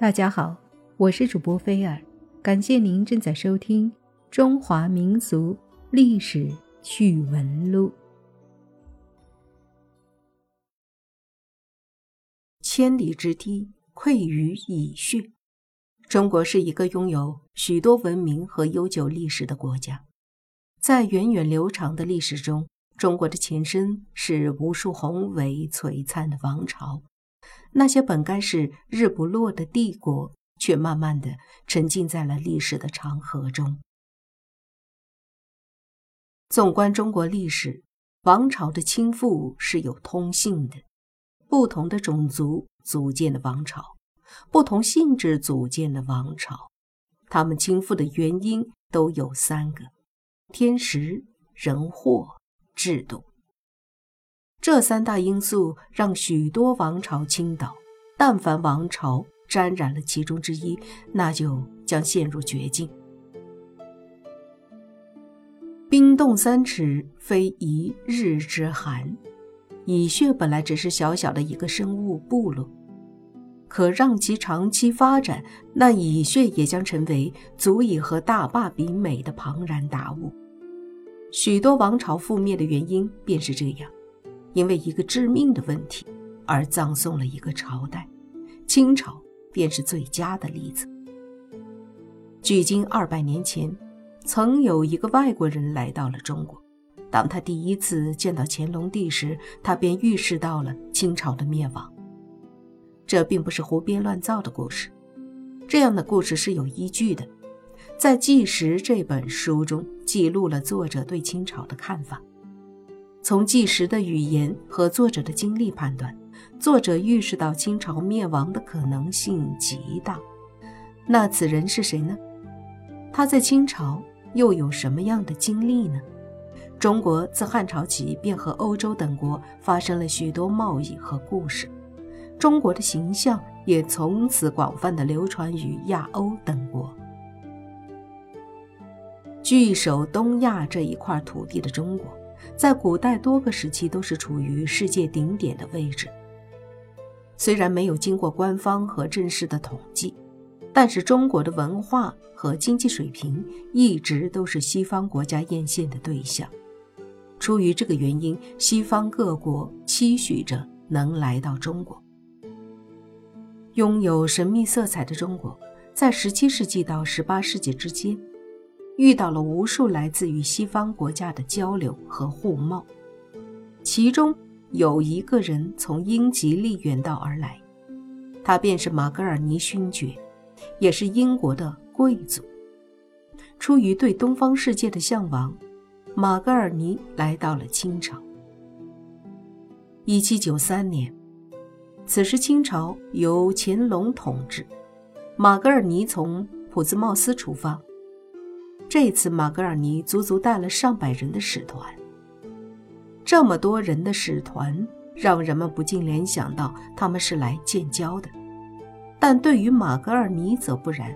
大家好，我是主播菲尔，感谢您正在收听《中华民族历史趣闻录》。千里之堤溃于蚁穴。中国是一个拥有许多文明和悠久历史的国家，在源远流长的历史中，中国的前身是无数宏伟璀璨的王朝。那些本该是日不落的帝国，却慢慢的沉浸在了历史的长河中。纵观中国历史，王朝的倾覆是有通性的，不同的种族组建的王朝，不同性质组建的王朝，他们倾覆的原因都有三个：天时、人祸、制度。这三大因素让许多王朝倾倒，但凡王朝沾染了其中之一，那就将陷入绝境。冰冻三尺，非一日之寒。蚁穴本来只是小小的一个生物部落，可让其长期发展，那蚁穴也将成为足以和大坝比美的庞然大物。许多王朝覆灭的原因便是这样。因为一个致命的问题而葬送了一个朝代，清朝便是最佳的例子。距今二百年前，曾有一个外国人来到了中国。当他第一次见到乾隆帝时，他便预示到了清朝的灭亡。这并不是胡编乱造的故事，这样的故事是有依据的，在《纪实》这本书中记录了作者对清朝的看法。从纪实的语言和作者的经历判断，作者预示到清朝灭亡的可能性极大。那此人是谁呢？他在清朝又有什么样的经历呢？中国自汉朝起便和欧洲等国发生了许多贸易和故事，中国的形象也从此广泛的流传于亚欧等国。据守东亚这一块土地的中国。在古代多个时期都是处于世界顶点的位置。虽然没有经过官方和正式的统计，但是中国的文化和经济水平一直都是西方国家艳羡的对象。出于这个原因，西方各国期许着能来到中国。拥有神秘色彩的中国，在17世纪到18世纪之间。遇到了无数来自于西方国家的交流和互贸，其中有一个人从英吉利远道而来，他便是马格尔尼勋爵，也是英国的贵族。出于对东方世界的向往，马格尔尼来到了清朝。一七九三年，此时清朝由乾隆统治，马格尔尼从普兹茅斯出发。这次马格尔尼足足带了上百人的使团，这么多人的使团让人们不禁联想到他们是来建交的，但对于马格尔尼则不然。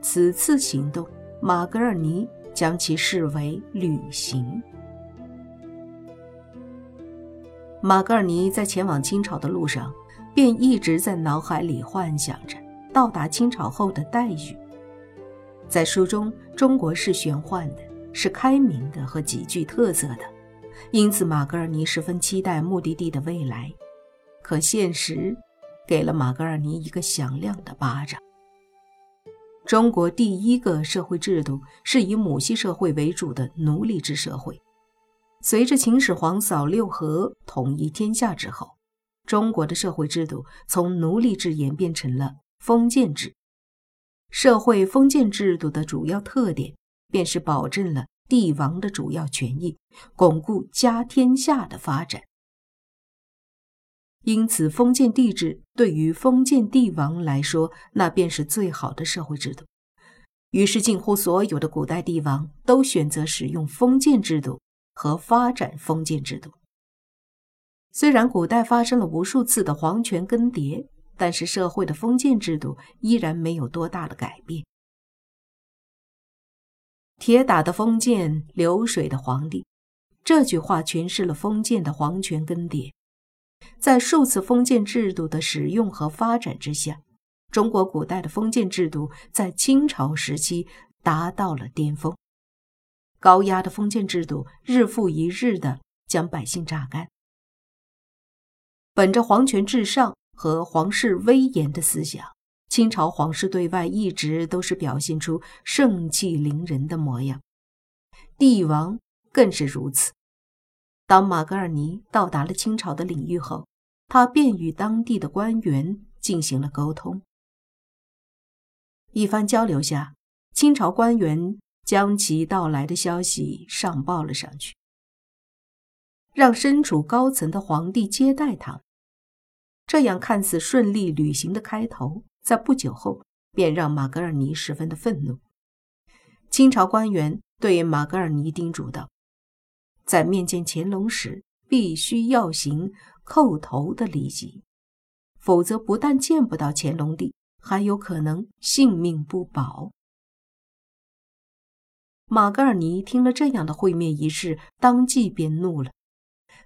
此次行动，马格尔尼将其视为旅行。马格尔尼在前往清朝的路上，便一直在脑海里幻想着到达清朝后的待遇。在书中，中国是玄幻的，是开明的和极具特色的，因此马格尔尼十分期待目的地的未来。可现实给了马格尔尼一个响亮的巴掌。中国第一个社会制度是以母系社会为主的奴隶制社会。随着秦始皇扫六合、统一天下之后，中国的社会制度从奴隶制演变成了封建制。社会封建制度的主要特点，便是保证了帝王的主要权益，巩固家天下的发展。因此，封建帝制对于封建帝王来说，那便是最好的社会制度。于是，近乎所有的古代帝王都选择使用封建制度和发展封建制度。虽然古代发生了无数次的皇权更迭。但是社会的封建制度依然没有多大的改变。铁打的封建，流水的皇帝，这句话诠释了封建的皇权更迭。在数次封建制度的使用和发展之下，中国古代的封建制度在清朝时期达到了巅峰。高压的封建制度日复一日的将百姓榨干。本着皇权至上和皇室威严的思想，清朝皇室对外一直都是表现出盛气凌人的模样，帝王更是如此。当马格尔尼到达了清朝的领域后，他便与当地的官员进行了沟通。一番交流下，清朝官员。将其到来的消息上报了上去，让身处高层的皇帝接待他。这样看似顺利旅行的开头，在不久后便让马格尔尼十分的愤怒。清朝官员对马格尔尼叮嘱道：“在面见乾隆时，必须要行叩头的礼仪，否则不但见不到乾隆帝，还有可能性命不保。”马格尔尼听了这样的会面仪式，当即便怒了。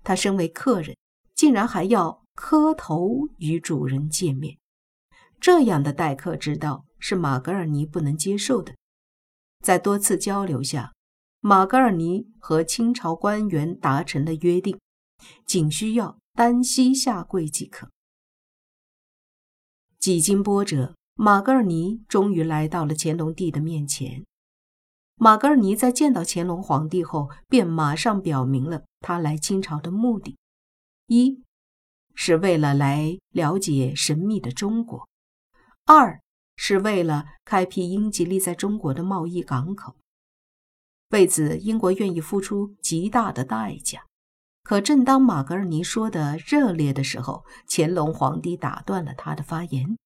他身为客人，竟然还要磕头与主人见面，这样的待客之道是马格尔尼不能接受的。在多次交流下，马格尔尼和清朝官员达成了约定，仅需要单膝下跪即可。几经波折，马格尔尼终于来到了乾隆帝的面前。马格尔尼在见到乾隆皇帝后，便马上表明了他来清朝的目的：一是为了来了解神秘的中国；二是为了开辟英吉利在中国的贸易港口。为此，英国愿意付出极大的代价。可正当马格尔尼说的热烈的时候，乾隆皇帝打断了他的发言，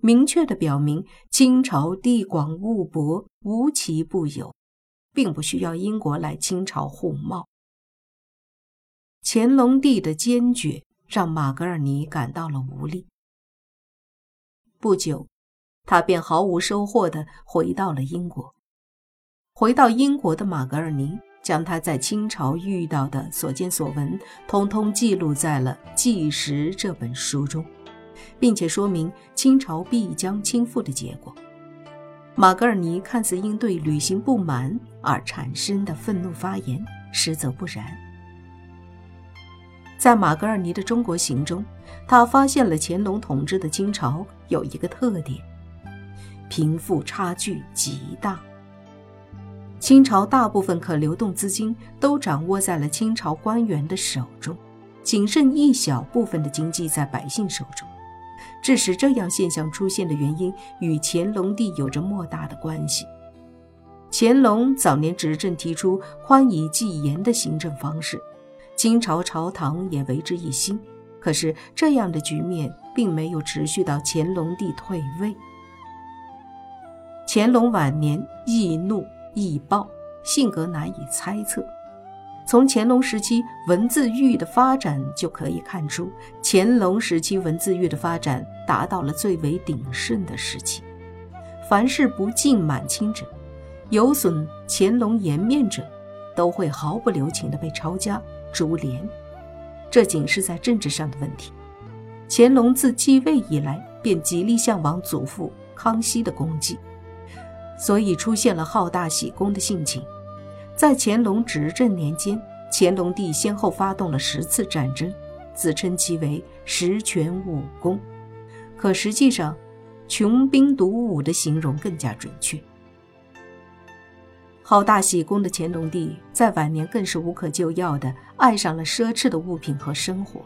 明确的表明清朝地广物博，无奇不有。并不需要英国来清朝互贸。乾隆帝的坚决让马格尔尼感到了无力。不久，他便毫无收获地回到了英国。回到英国的马格尔尼将他在清朝遇到的所见所闻，通通记录在了《纪实》这本书中，并且说明清朝必将倾覆的结果。马格尔尼看似因对旅行不满而产生的愤怒发言，实则不然。在马格尔尼的中国行中，他发现了乾隆统治的清朝有一个特点：贫富差距极大。清朝大部分可流动资金都掌握在了清朝官员的手中，仅剩一小部分的经济在百姓手中。致使这样现象出现的原因与乾隆帝有着莫大的关系。乾隆早年执政提出宽以济严的行政方式，清朝朝堂也为之一新。可是这样的局面并没有持续到乾隆帝退位。乾隆晚年易怒易暴，性格难以猜测。从乾隆时期文字狱的发展就可以看出，乾隆时期文字狱的发展达到了最为鼎盛的时期。凡是不敬满清者，有损乾隆颜面者，都会毫不留情地被抄家株连。这仅是在政治上的问题。乾隆自继位以来，便极力向往祖父康熙的功绩，所以出现了好大喜功的性情。在乾隆执政年间，乾隆帝先后发动了十次战争，自称其为十全武功。可实际上，穷兵黩武的形容更加准确。好大喜功的乾隆帝在晚年更是无可救药的爱上了奢侈的物品和生活。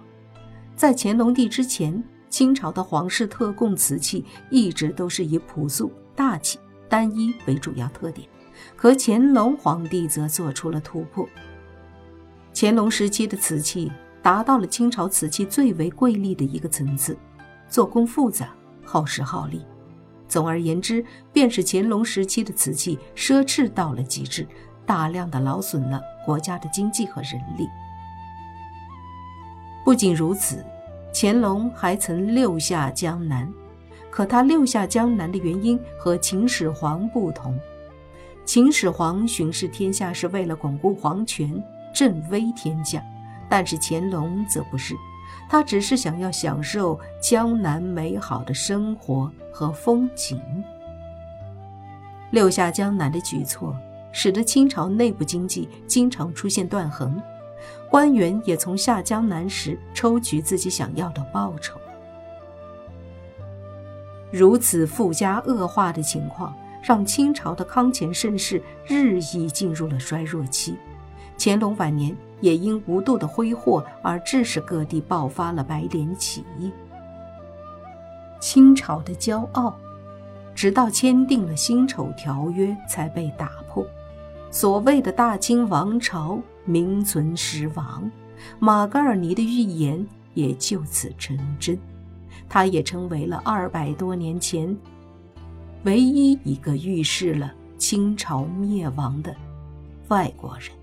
在乾隆帝之前，清朝的皇室特供瓷器一直都是以朴素、大气、单一为主要特点。可乾隆皇帝则做出了突破。乾隆时期的瓷器达到了清朝瓷器最为贵丽的一个层次，做工复杂，耗时耗力。总而言之，便是乾隆时期的瓷器奢侈到了极致，大量的劳损了国家的经济和人力。不仅如此，乾隆还曾六下江南，可他六下江南的原因和秦始皇不同。秦始皇巡视天下是为了巩固皇权、振威天下，但是乾隆则不是，他只是想要享受江南美好的生活和风景。六下江南的举措，使得清朝内部经济经常出现断层，官员也从下江南时抽取自己想要的报酬。如此富家恶化的情况，让清朝的康乾盛世日益进入了衰弱期。乾隆晚年也因无度的挥霍而致使各地爆发了白莲起义。清朝的骄傲，直到签订了辛丑条约才被打破。所谓的大清王朝名存实亡，马格尔尼的预言也就此成真。他也成为了二百多年前唯一一个预示了清朝灭亡的外国人。